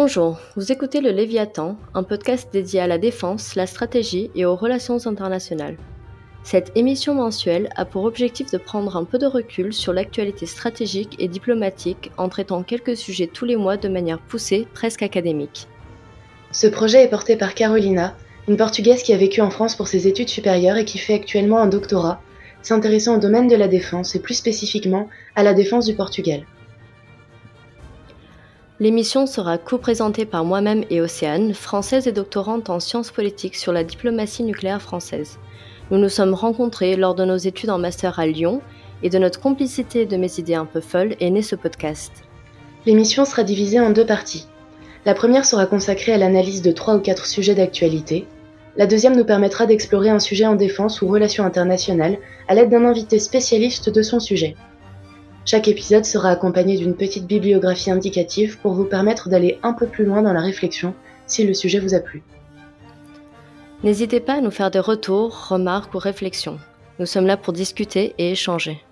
Bonjour, vous écoutez le Léviathan, un podcast dédié à la défense, la stratégie et aux relations internationales. Cette émission mensuelle a pour objectif de prendre un peu de recul sur l'actualité stratégique et diplomatique en traitant quelques sujets tous les mois de manière poussée, presque académique. Ce projet est porté par Carolina, une Portugaise qui a vécu en France pour ses études supérieures et qui fait actuellement un doctorat, s'intéressant au domaine de la défense et plus spécifiquement à la défense du Portugal. L'émission sera co-présentée par moi-même et Océane, française et doctorante en sciences politiques sur la diplomatie nucléaire française. Nous nous sommes rencontrés lors de nos études en master à Lyon et de notre complicité de mes idées un peu folles est né ce podcast. L'émission sera divisée en deux parties. La première sera consacrée à l'analyse de trois ou quatre sujets d'actualité. La deuxième nous permettra d'explorer un sujet en défense ou relations internationales à l'aide d'un invité spécialiste de son sujet. Chaque épisode sera accompagné d'une petite bibliographie indicative pour vous permettre d'aller un peu plus loin dans la réflexion si le sujet vous a plu. N'hésitez pas à nous faire des retours, remarques ou réflexions. Nous sommes là pour discuter et échanger.